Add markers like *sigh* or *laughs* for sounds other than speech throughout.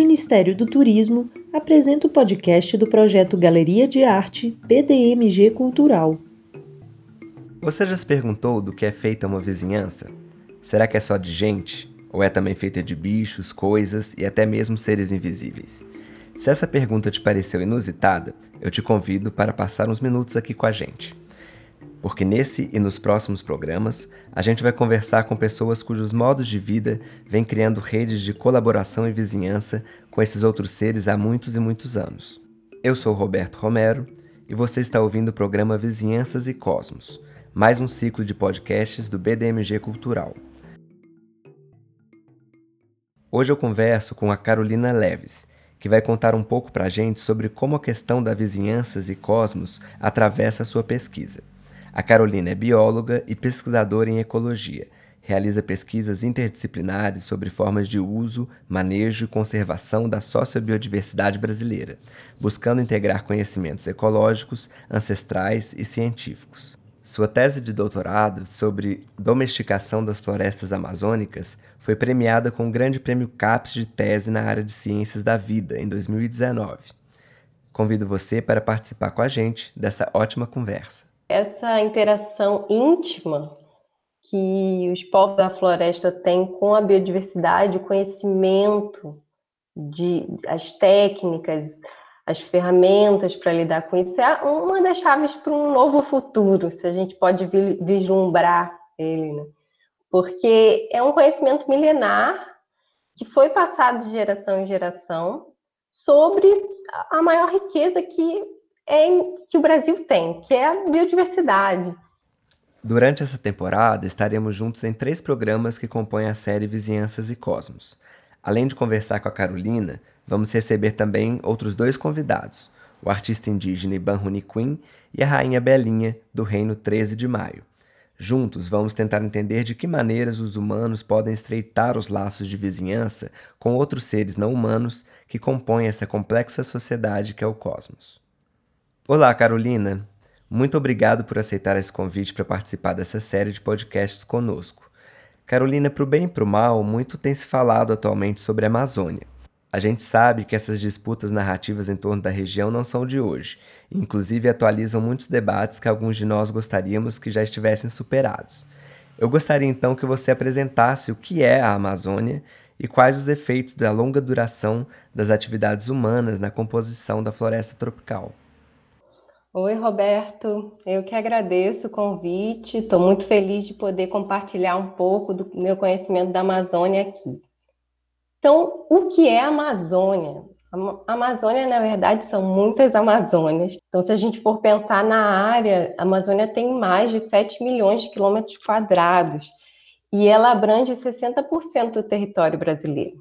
Ministério do Turismo apresenta o podcast do projeto Galeria de Arte PDMG Cultural. Você já se perguntou do que é feita uma vizinhança? Será que é só de gente? Ou é também feita de bichos, coisas e até mesmo seres invisíveis? Se essa pergunta te pareceu inusitada, eu te convido para passar uns minutos aqui com a gente porque nesse e nos próximos programas a gente vai conversar com pessoas cujos modos de vida vêm criando redes de colaboração e vizinhança com esses outros seres há muitos e muitos anos. Eu sou Roberto Romero e você está ouvindo o programa Vizinhanças e Cosmos, mais um ciclo de podcasts do BDMG Cultural. Hoje eu converso com a Carolina Leves, que vai contar um pouco para a gente sobre como a questão da vizinhanças e cosmos atravessa a sua pesquisa. A Carolina é bióloga e pesquisadora em ecologia. Realiza pesquisas interdisciplinares sobre formas de uso, manejo e conservação da sociobiodiversidade brasileira, buscando integrar conhecimentos ecológicos, ancestrais e científicos. Sua tese de doutorado sobre domesticação das florestas amazônicas foi premiada com o Grande Prêmio CAPES de Tese na área de Ciências da Vida em 2019. Convido você para participar com a gente dessa ótima conversa essa interação íntima que os povos da floresta têm com a biodiversidade, o conhecimento de as técnicas, as ferramentas para lidar com isso é uma das chaves para um novo futuro, se a gente pode vislumbrar ele, né? porque é um conhecimento milenar que foi passado de geração em geração sobre a maior riqueza que é que o Brasil tem, que é a biodiversidade. Durante essa temporada, estaremos juntos em três programas que compõem a série Vizinhanças e Cosmos. Além de conversar com a Carolina, vamos receber também outros dois convidados, o artista indígena Iban Runiquim e a rainha Belinha, do Reino 13 de Maio. Juntos, vamos tentar entender de que maneiras os humanos podem estreitar os laços de vizinhança com outros seres não humanos que compõem essa complexa sociedade que é o cosmos. Olá, Carolina. Muito obrigado por aceitar esse convite para participar dessa série de podcasts conosco. Carolina, para o bem e para o mal, muito tem se falado atualmente sobre a Amazônia. A gente sabe que essas disputas narrativas em torno da região não são de hoje, inclusive atualizam muitos debates que alguns de nós gostaríamos que já estivessem superados. Eu gostaria então que você apresentasse o que é a Amazônia e quais os efeitos da longa duração das atividades humanas na composição da floresta tropical. Oi, Roberto. Eu que agradeço o convite. Estou muito feliz de poder compartilhar um pouco do meu conhecimento da Amazônia aqui. Então, o que é a Amazônia? A Amazônia, na verdade, são muitas Amazônias. Então, se a gente for pensar na área, a Amazônia tem mais de 7 milhões de quilômetros quadrados e ela abrange 60% do território brasileiro.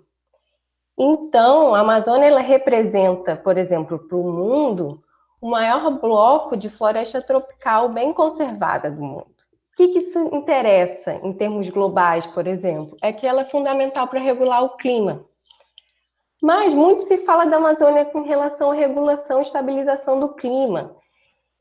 Então, a Amazônia ela representa, por exemplo, para o mundo, o maior bloco de floresta tropical bem conservada do mundo. O que, que isso interessa em termos globais, por exemplo? É que ela é fundamental para regular o clima. Mas muito se fala da Amazônia com relação à regulação e estabilização do clima.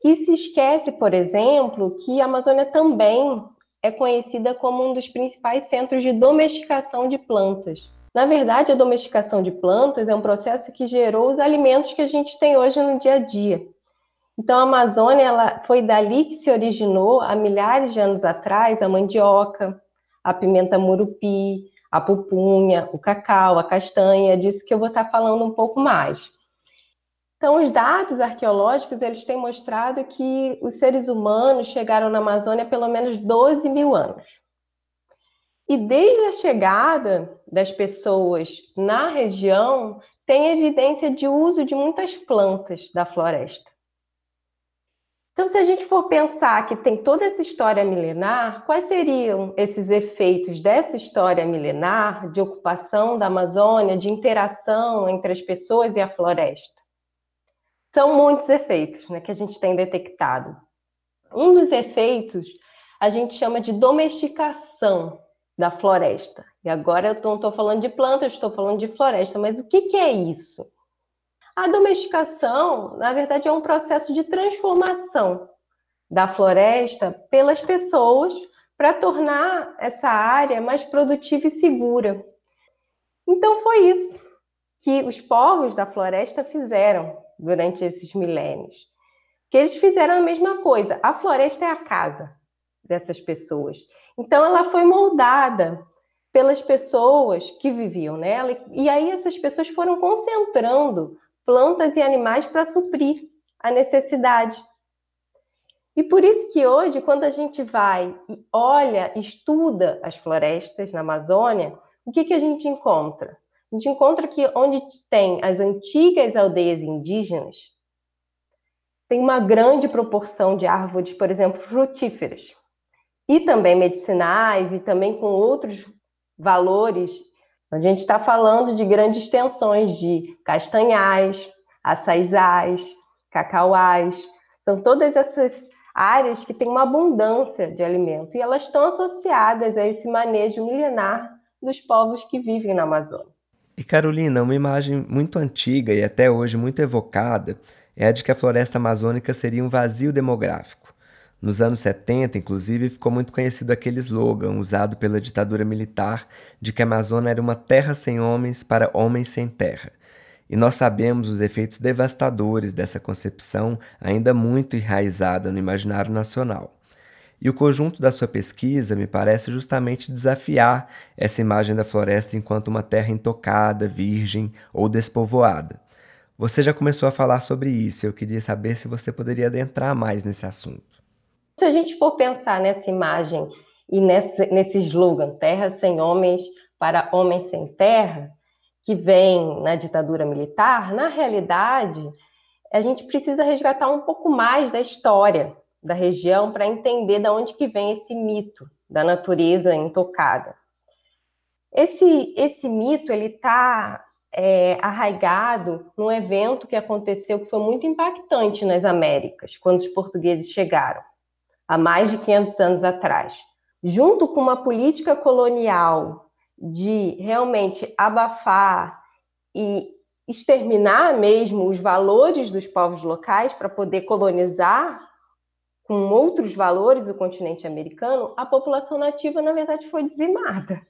E se esquece, por exemplo, que a Amazônia também é conhecida como um dos principais centros de domesticação de plantas. Na verdade, a domesticação de plantas é um processo que gerou os alimentos que a gente tem hoje no dia a dia. Então, a Amazônia ela foi dali que se originou, há milhares de anos atrás, a mandioca, a pimenta murupi, a pupunha, o cacau, a castanha, disso que eu vou estar falando um pouco mais. Então, os dados arqueológicos eles têm mostrado que os seres humanos chegaram na Amazônia há pelo menos 12 mil anos. E desde a chegada das pessoas na região, tem evidência de uso de muitas plantas da floresta. Então, se a gente for pensar que tem toda essa história milenar, quais seriam esses efeitos dessa história milenar de ocupação da Amazônia, de interação entre as pessoas e a floresta? São muitos efeitos né, que a gente tem detectado. Um dos efeitos a gente chama de domesticação da floresta. E agora eu não estou falando de planta, eu estou falando de floresta, mas o que, que é isso? A domesticação, na verdade, é um processo de transformação da floresta pelas pessoas para tornar essa área mais produtiva e segura. Então foi isso. que os povos da floresta fizeram durante esses milênios. Que eles fizeram a mesma coisa. A floresta é a casa dessas pessoas. Então ela foi moldada pelas pessoas que viviam nela e aí essas pessoas foram concentrando plantas e animais para suprir a necessidade. E por isso que hoje, quando a gente vai e olha, estuda as florestas na Amazônia, o que, que a gente encontra? A gente encontra que onde tem as antigas aldeias indígenas, tem uma grande proporção de árvores, por exemplo, frutíferas, e também medicinais, e também com outros valores. A gente está falando de grandes extensões de castanhais, açaizais, cacauais, são todas essas áreas que têm uma abundância de alimento e elas estão associadas a esse manejo milenar dos povos que vivem na Amazônia. E Carolina, uma imagem muito antiga e até hoje muito evocada é a de que a floresta amazônica seria um vazio demográfico. Nos anos 70, inclusive, ficou muito conhecido aquele slogan usado pela ditadura militar de que a Amazônia era uma terra sem homens para homens sem terra. E nós sabemos os efeitos devastadores dessa concepção ainda muito enraizada no imaginário nacional. E o conjunto da sua pesquisa me parece justamente desafiar essa imagem da floresta enquanto uma terra intocada, virgem ou despovoada. Você já começou a falar sobre isso, eu queria saber se você poderia adentrar mais nesse assunto. Se a gente for pensar nessa imagem e nesse, nesse slogan, terra sem homens para homens sem terra, que vem na ditadura militar, na realidade, a gente precisa resgatar um pouco mais da história da região para entender de onde que vem esse mito da natureza intocada. Esse, esse mito ele está é, arraigado num evento que aconteceu que foi muito impactante nas Américas, quando os portugueses chegaram, há mais de 500 anos atrás. Junto com uma política colonial de realmente abafar e exterminar mesmo os valores dos povos locais para poder colonizar com outros valores o continente americano, a população nativa, na verdade, foi dizimada.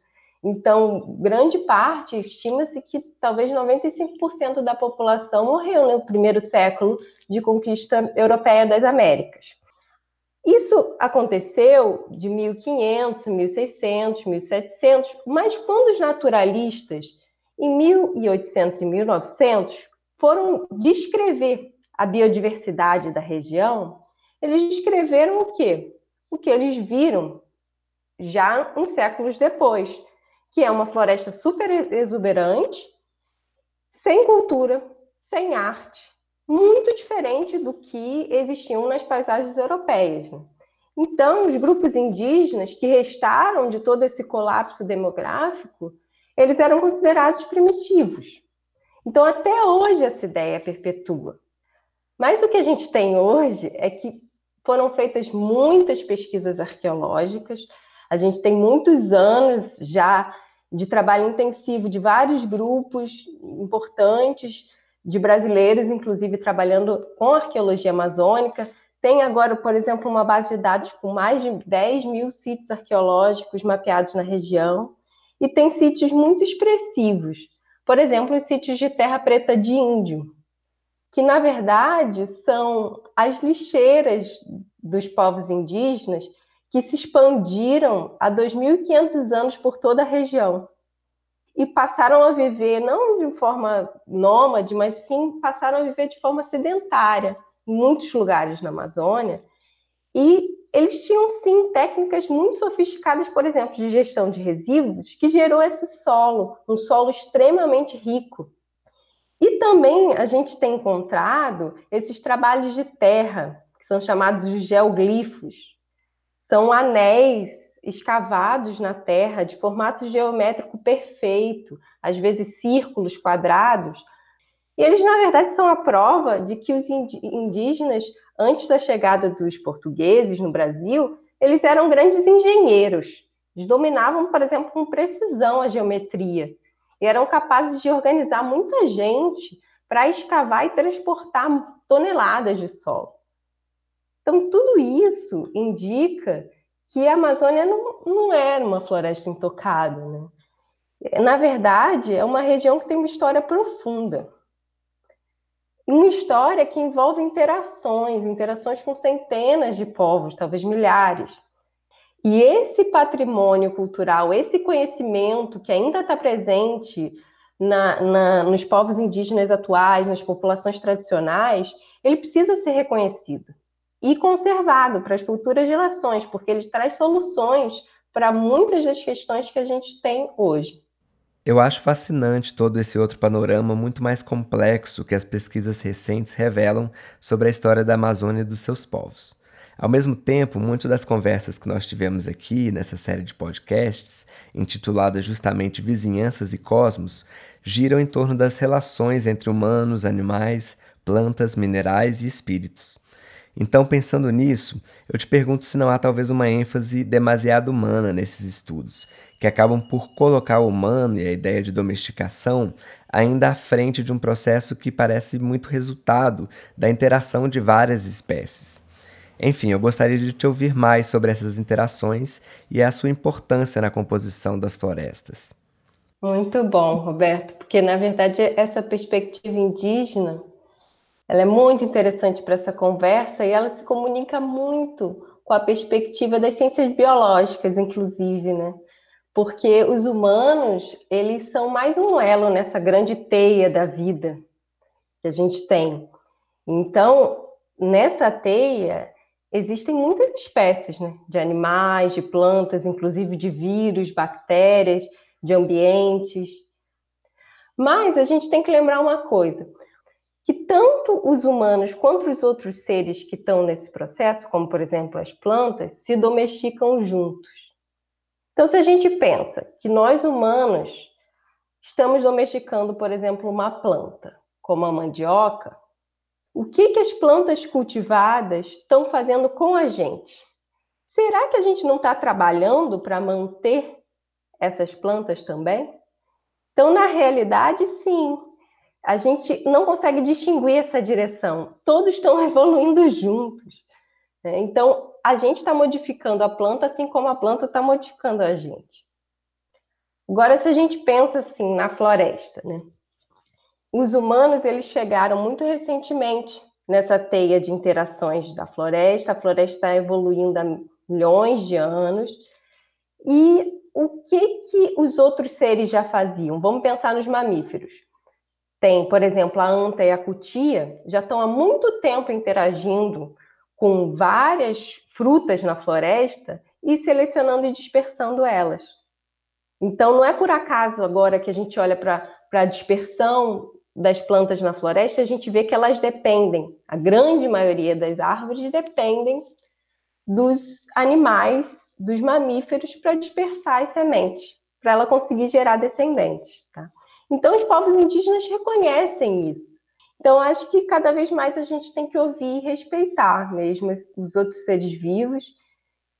Então, grande parte, estima-se que talvez 95% da população morreu no primeiro século de conquista europeia das Américas. Isso aconteceu de 1500, 1600, 1700, mas quando os naturalistas, em 1800 e 1900, foram descrever a biodiversidade da região, eles descreveram o quê? O que eles viram já uns séculos depois, que é uma floresta super exuberante, sem cultura, sem arte, muito diferente do que existiam nas paisagens europeias. Né? Então, os grupos indígenas que restaram de todo esse colapso demográfico, eles eram considerados primitivos. Então, até hoje essa ideia perpetua. Mas o que a gente tem hoje é que foram feitas muitas pesquisas arqueológicas, a gente tem muitos anos já de trabalho intensivo de vários grupos importantes de brasileiros, inclusive trabalhando com arqueologia amazônica. Tem agora, por exemplo, uma base de dados com mais de 10 mil sítios arqueológicos mapeados na região, e tem sítios muito expressivos. Por exemplo, os sítios de terra preta de índio, que na verdade são as lixeiras dos povos indígenas que se expandiram há 2.500 anos por toda a região e passaram a viver não de forma nômade, mas sim passaram a viver de forma sedentária em muitos lugares na Amazônia. E eles tinham sim técnicas muito sofisticadas, por exemplo, de gestão de resíduos, que gerou esse solo, um solo extremamente rico e também a gente tem encontrado esses trabalhos de terra, que são chamados de geoglifos. São anéis escavados na terra de formato geométrico perfeito, às vezes círculos, quadrados. E eles, na verdade, são a prova de que os indígenas, antes da chegada dos portugueses no Brasil, eles eram grandes engenheiros. Eles dominavam, por exemplo, com precisão a geometria e eram capazes de organizar muita gente para escavar e transportar toneladas de solo. Então, tudo isso indica que a Amazônia não, não era uma floresta intocada. Né? Na verdade, é uma região que tem uma história profunda. Uma história que envolve interações, interações com centenas de povos, talvez milhares. E esse patrimônio cultural, esse conhecimento que ainda está presente na, na, nos povos indígenas atuais, nas populações tradicionais, ele precisa ser reconhecido e conservado para as futuras gerações, porque ele traz soluções para muitas das questões que a gente tem hoje. Eu acho fascinante todo esse outro panorama muito mais complexo que as pesquisas recentes revelam sobre a história da Amazônia e dos seus povos. Ao mesmo tempo, muitas das conversas que nós tivemos aqui nessa série de podcasts, intitulada justamente Vizinhanças e Cosmos, giram em torno das relações entre humanos, animais, plantas, minerais e espíritos. Então, pensando nisso, eu te pergunto se não há talvez uma ênfase demasiado humana nesses estudos, que acabam por colocar o humano e a ideia de domesticação ainda à frente de um processo que parece muito resultado da interação de várias espécies. Enfim, eu gostaria de te ouvir mais sobre essas interações e a sua importância na composição das florestas. Muito bom, Roberto, porque na verdade essa perspectiva indígena ela é muito interessante para essa conversa e ela se comunica muito com a perspectiva das ciências biológicas, inclusive, né? Porque os humanos, eles são mais um elo nessa grande teia da vida que a gente tem. Então, nessa teia, existem muitas espécies, né? De animais, de plantas, inclusive de vírus, bactérias, de ambientes. Mas a gente tem que lembrar uma coisa: que tanto os humanos quanto os outros seres que estão nesse processo, como por exemplo as plantas, se domesticam juntos. Então, se a gente pensa que nós humanos estamos domesticando, por exemplo, uma planta, como a mandioca, o que, que as plantas cultivadas estão fazendo com a gente? Será que a gente não está trabalhando para manter essas plantas também? Então, na realidade, sim, a gente não consegue distinguir essa direção. Todos estão *laughs* evoluindo juntos. Né? Então, a gente está modificando a planta assim como a planta está modificando a gente. Agora, se a gente pensa assim na floresta, né? Os humanos eles chegaram muito recentemente nessa teia de interações da floresta. A floresta está evoluindo há milhões de anos. E o que que os outros seres já faziam? Vamos pensar nos mamíferos tem, por exemplo, a anta e a cutia, já estão há muito tempo interagindo com várias frutas na floresta e selecionando e dispersando elas. Então, não é por acaso agora que a gente olha para a dispersão das plantas na floresta, a gente vê que elas dependem, a grande maioria das árvores dependem dos animais, dos mamíferos, para dispersar as sementes, para ela conseguir gerar descendentes. Tá? Então, os povos indígenas reconhecem isso. Então, acho que cada vez mais a gente tem que ouvir e respeitar mesmo os outros seres vivos,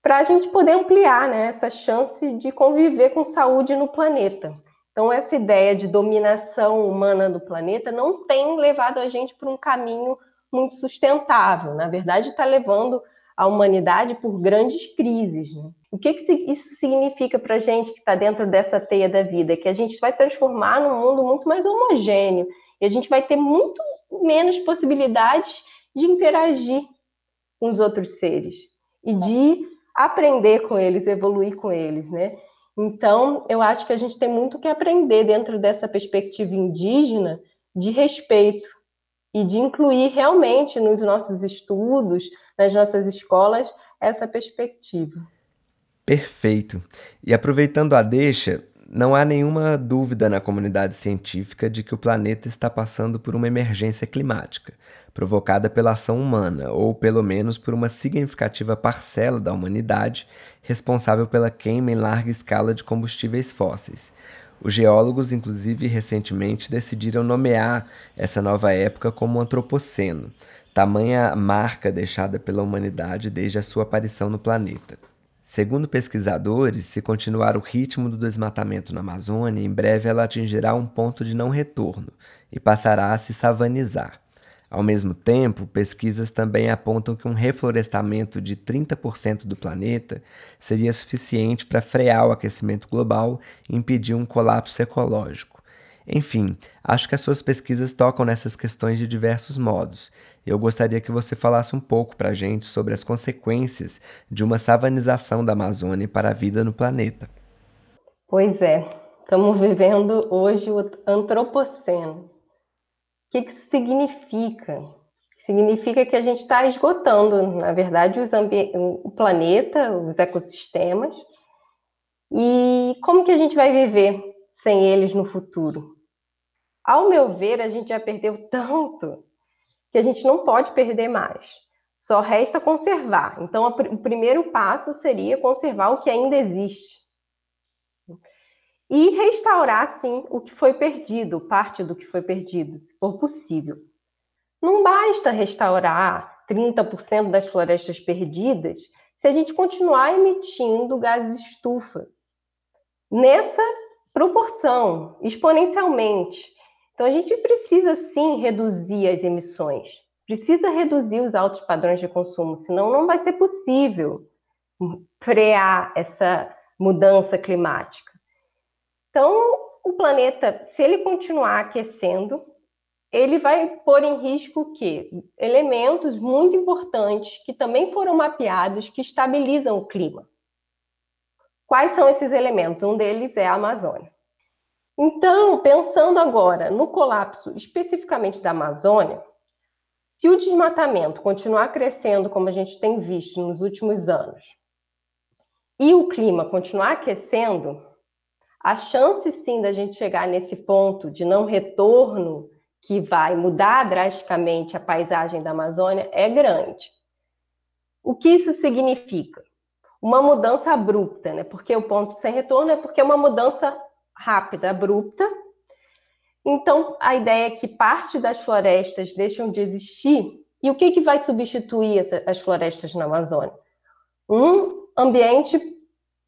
para a gente poder ampliar né, essa chance de conviver com saúde no planeta. Então, essa ideia de dominação humana do planeta não tem levado a gente para um caminho muito sustentável. Na verdade, está levando a humanidade por grandes crises. Né? O que, que isso significa para a gente que está dentro dessa teia da vida? Que a gente vai transformar num mundo muito mais homogêneo e a gente vai ter muito menos possibilidades de interagir com os outros seres e de aprender com eles, evoluir com eles, né? Então, eu acho que a gente tem muito que aprender dentro dessa perspectiva indígena de respeito e de incluir realmente nos nossos estudos, nas nossas escolas essa perspectiva. Perfeito. E aproveitando a deixa, não há nenhuma dúvida na comunidade científica de que o planeta está passando por uma emergência climática, provocada pela ação humana, ou pelo menos por uma significativa parcela da humanidade responsável pela queima em larga escala de combustíveis fósseis. Os geólogos, inclusive, recentemente decidiram nomear essa nova época como Antropoceno, tamanha marca deixada pela humanidade desde a sua aparição no planeta. Segundo pesquisadores, se continuar o ritmo do desmatamento na Amazônia, em breve ela atingirá um ponto de não retorno e passará a se savanizar. Ao mesmo tempo, pesquisas também apontam que um reflorestamento de 30% do planeta seria suficiente para frear o aquecimento global e impedir um colapso ecológico. Enfim, acho que as suas pesquisas tocam nessas questões de diversos modos. Eu gostaria que você falasse um pouco para a gente sobre as consequências de uma savanização da Amazônia para a vida no planeta. Pois é, estamos vivendo hoje o antropoceno. O que, que isso significa? Significa que a gente está esgotando, na verdade, o planeta, os ecossistemas. E como que a gente vai viver sem eles no futuro? Ao meu ver, a gente já perdeu *laughs* tanto que a gente não pode perder mais. Só resta conservar. Então, o primeiro passo seria conservar o que ainda existe. E restaurar, sim, o que foi perdido, parte do que foi perdido, se for possível. Não basta restaurar 30% das florestas perdidas se a gente continuar emitindo gases estufa. Nessa proporção, exponencialmente. Então, a gente precisa sim reduzir as emissões, precisa reduzir os altos padrões de consumo, senão não vai ser possível frear essa mudança climática. Então, o planeta, se ele continuar aquecendo, ele vai pôr em risco o quê? Elementos muito importantes que também foram mapeados que estabilizam o clima. Quais são esses elementos? Um deles é a Amazônia. Então, pensando agora no colapso especificamente da Amazônia, se o desmatamento continuar crescendo como a gente tem visto nos últimos anos, e o clima continuar aquecendo, a chance sim da gente chegar nesse ponto de não retorno que vai mudar drasticamente a paisagem da Amazônia é grande. O que isso significa? Uma mudança abrupta, né? Porque o ponto sem retorno é porque é uma mudança rápida, abrupta. Então, a ideia é que parte das florestas deixam de existir. E o que, que vai substituir as florestas na Amazônia? Um ambiente.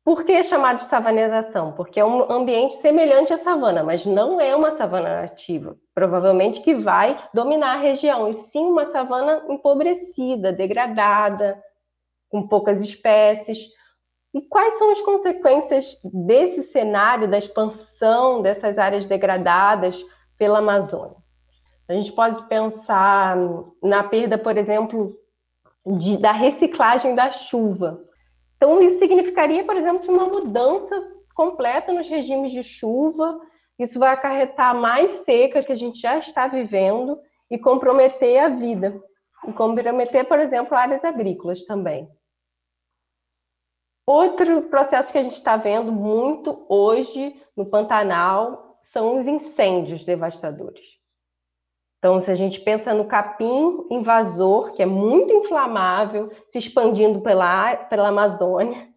Por que é chamado de savanização? Porque é um ambiente semelhante à savana, mas não é uma savana nativa. Provavelmente que vai dominar a região, e sim uma savana empobrecida, degradada, com poucas espécies. E quais são as consequências desse cenário da expansão dessas áreas degradadas pela Amazônia? A gente pode pensar na perda, por exemplo, de, da reciclagem da chuva. Então, isso significaria, por exemplo, uma mudança completa nos regimes de chuva. Isso vai acarretar mais seca que a gente já está vivendo e comprometer a vida. E comprometer, por exemplo, áreas agrícolas também. Outro processo que a gente está vendo muito hoje no Pantanal são os incêndios devastadores. Então, se a gente pensa no capim invasor, que é muito inflamável, se expandindo pela, pela Amazônia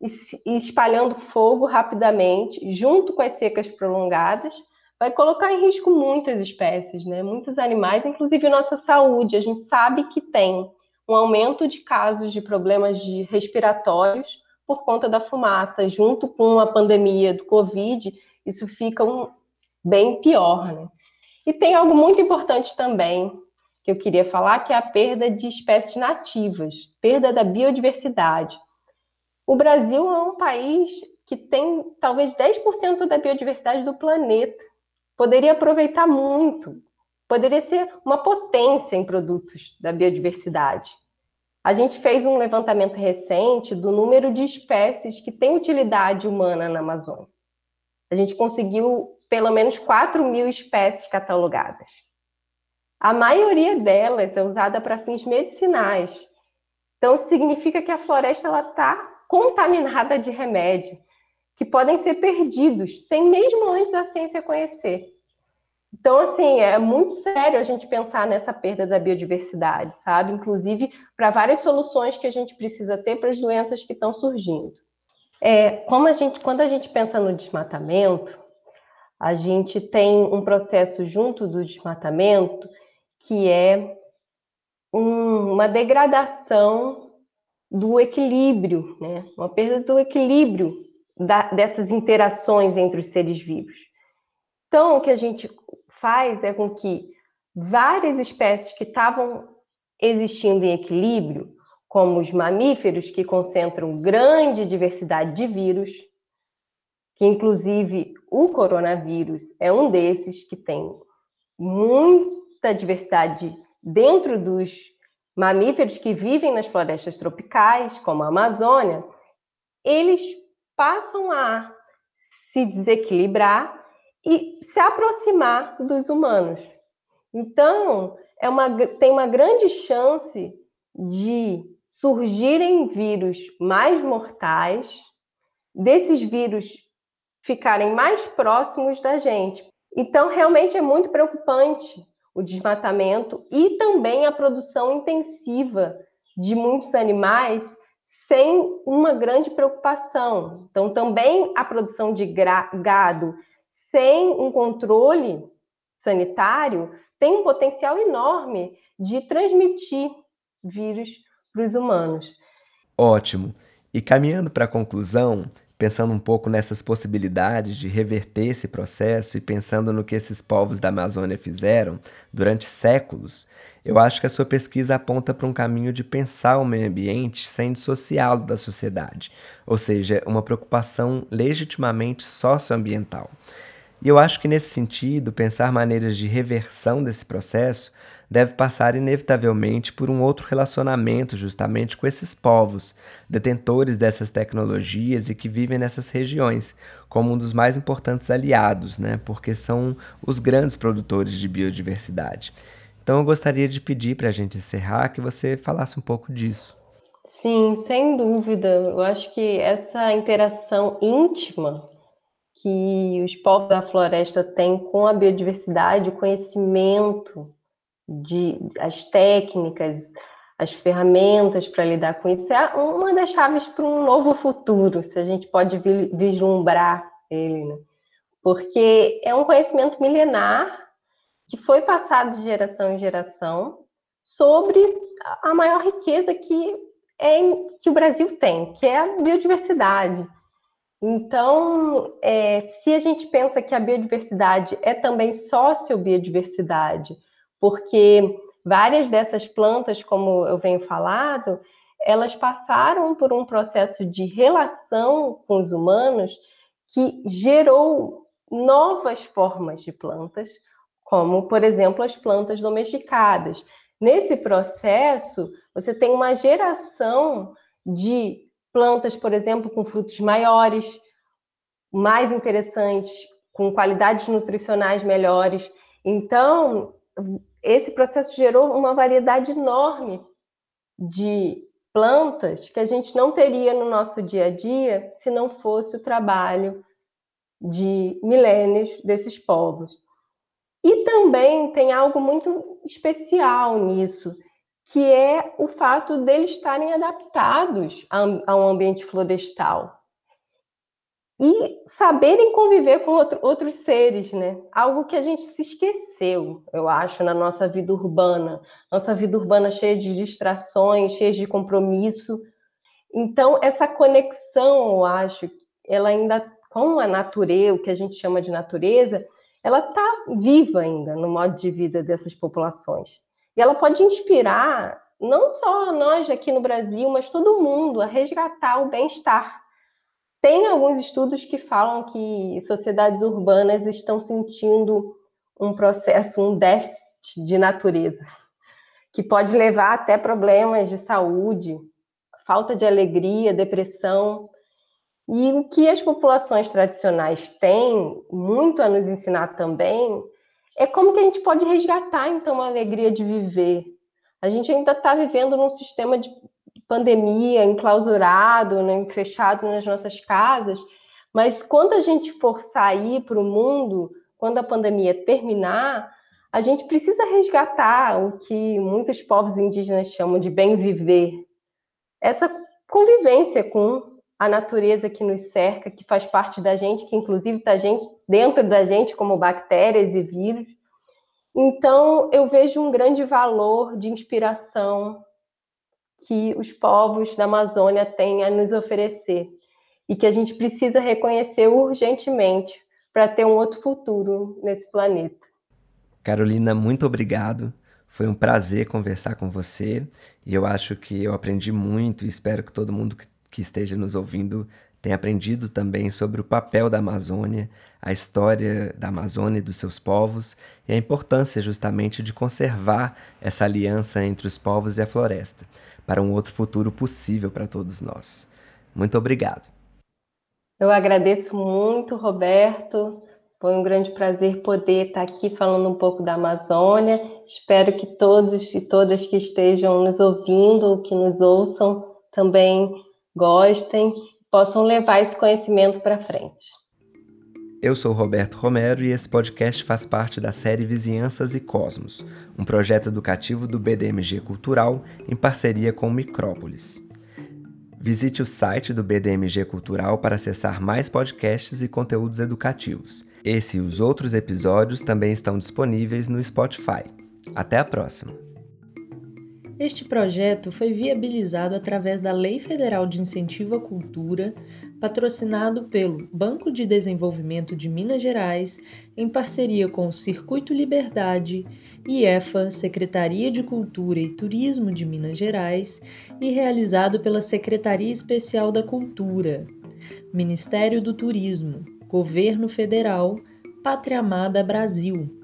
e, e espalhando fogo rapidamente, junto com as secas prolongadas, vai colocar em risco muitas espécies, né? muitos animais, inclusive nossa saúde. A gente sabe que tem um aumento de casos de problemas de respiratórios por conta da fumaça, junto com a pandemia do Covid, isso fica um, bem pior. Né? E tem algo muito importante também que eu queria falar, que é a perda de espécies nativas, perda da biodiversidade. O Brasil é um país que tem talvez 10% da biodiversidade do planeta. Poderia aproveitar muito, poderia ser uma potência em produtos da biodiversidade. A gente fez um levantamento recente do número de espécies que têm utilidade humana na Amazônia. A gente conseguiu pelo menos 4 mil espécies catalogadas. A maioria delas é usada para fins medicinais. Então, significa que a floresta está contaminada de remédio, que podem ser perdidos, sem mesmo antes a ciência conhecer. Então, assim, é muito sério a gente pensar nessa perda da biodiversidade, sabe? Inclusive para várias soluções que a gente precisa ter para as doenças que estão surgindo. É, a gente, quando a gente pensa no desmatamento, a gente tem um processo junto do desmatamento que é um, uma degradação do equilíbrio, né? uma perda do equilíbrio da, dessas interações entre os seres vivos. Então, o que a gente faz é com que várias espécies que estavam existindo em equilíbrio, como os mamíferos, que concentram grande diversidade de vírus, que inclusive o coronavírus é um desses que tem muita diversidade dentro dos mamíferos que vivem nas florestas tropicais, como a Amazônia, eles passam a se desequilibrar e se aproximar dos humanos. Então, é uma, tem uma grande chance de surgirem vírus mais mortais, desses vírus ficarem mais próximos da gente. Então, realmente é muito preocupante o desmatamento e também a produção intensiva de muitos animais sem uma grande preocupação. Então, também a produção de gado sem um controle sanitário tem um potencial enorme de transmitir vírus para os humanos. Ótimo. E caminhando para a conclusão, pensando um pouco nessas possibilidades de reverter esse processo e pensando no que esses povos da Amazônia fizeram durante séculos, eu acho que a sua pesquisa aponta para um caminho de pensar o meio ambiente sem dissociá-lo da sociedade, ou seja, uma preocupação legitimamente socioambiental. E eu acho que nesse sentido, pensar maneiras de reversão desse processo deve passar inevitavelmente por um outro relacionamento justamente com esses povos, detentores dessas tecnologias e que vivem nessas regiões, como um dos mais importantes aliados, né? porque são os grandes produtores de biodiversidade. Então eu gostaria de pedir para a gente encerrar que você falasse um pouco disso. Sim, sem dúvida. Eu acho que essa interação íntima que os povos da floresta têm com a biodiversidade, o conhecimento de as técnicas, as ferramentas para lidar com isso é uma das chaves para um novo futuro, se a gente pode vislumbrar ele, né? Porque é um conhecimento milenar que foi passado de geração em geração sobre a maior riqueza que, é, que o Brasil tem, que é a biodiversidade. Então, é, se a gente pensa que a biodiversidade é também sociobiodiversidade, porque várias dessas plantas, como eu venho falado, elas passaram por um processo de relação com os humanos que gerou novas formas de plantas, como, por exemplo, as plantas domesticadas. Nesse processo, você tem uma geração de plantas, por exemplo, com frutos maiores, mais interessantes, com qualidades nutricionais melhores. Então, esse processo gerou uma variedade enorme de plantas que a gente não teria no nosso dia a dia se não fosse o trabalho de milênios desses povos. E também tem algo muito especial nisso, que é o fato deles estarem adaptados a, um ambiente florestal e saberem conviver com outro, outros seres, né? Algo que a gente se esqueceu, eu acho, na nossa vida urbana. Nossa vida urbana cheia de distrações, cheia de compromisso. Então, essa conexão, eu acho, ela ainda com a natureza, o que a gente chama de natureza, ela está viva ainda no modo de vida dessas populações. E ela pode inspirar não só nós aqui no Brasil, mas todo mundo a resgatar o bem-estar tem alguns estudos que falam que sociedades urbanas estão sentindo um processo, um déficit de natureza, que pode levar até problemas de saúde, falta de alegria, depressão. E o que as populações tradicionais têm muito a nos ensinar também é como que a gente pode resgatar, então, a alegria de viver. A gente ainda está vivendo num sistema de pandemia, enclausurado, né, fechado nas nossas casas, mas quando a gente for sair para o mundo, quando a pandemia terminar, a gente precisa resgatar o que muitos povos indígenas chamam de bem viver. Essa convivência com a natureza que nos cerca, que faz parte da gente, que inclusive está gente, dentro da gente, como bactérias e vírus. Então, eu vejo um grande valor de inspiração que os povos da Amazônia têm a nos oferecer e que a gente precisa reconhecer urgentemente para ter um outro futuro nesse planeta. Carolina, muito obrigado. Foi um prazer conversar com você e eu acho que eu aprendi muito e espero que todo mundo que esteja nos ouvindo tenha aprendido também sobre o papel da Amazônia, a história da Amazônia e dos seus povos e a importância justamente de conservar essa aliança entre os povos e a floresta para um outro futuro possível para todos nós. Muito obrigado. Eu agradeço muito, Roberto. Foi um grande prazer poder estar aqui falando um pouco da Amazônia. Espero que todos e todas que estejam nos ouvindo, que nos ouçam, também gostem, possam levar esse conhecimento para frente. Eu sou Roberto Romero e esse podcast faz parte da série Vizinhanças e Cosmos, um projeto educativo do BDMG Cultural em parceria com Micrópolis. Visite o site do BDMG Cultural para acessar mais podcasts e conteúdos educativos. Esse e os outros episódios também estão disponíveis no Spotify. Até a próxima! Este projeto foi viabilizado através da Lei Federal de Incentivo à Cultura, patrocinado pelo Banco de Desenvolvimento de Minas Gerais, em parceria com o Circuito Liberdade, IEFA, Secretaria de Cultura e Turismo de Minas Gerais, e realizado pela Secretaria Especial da Cultura, Ministério do Turismo, Governo Federal, Pátria Amada Brasil.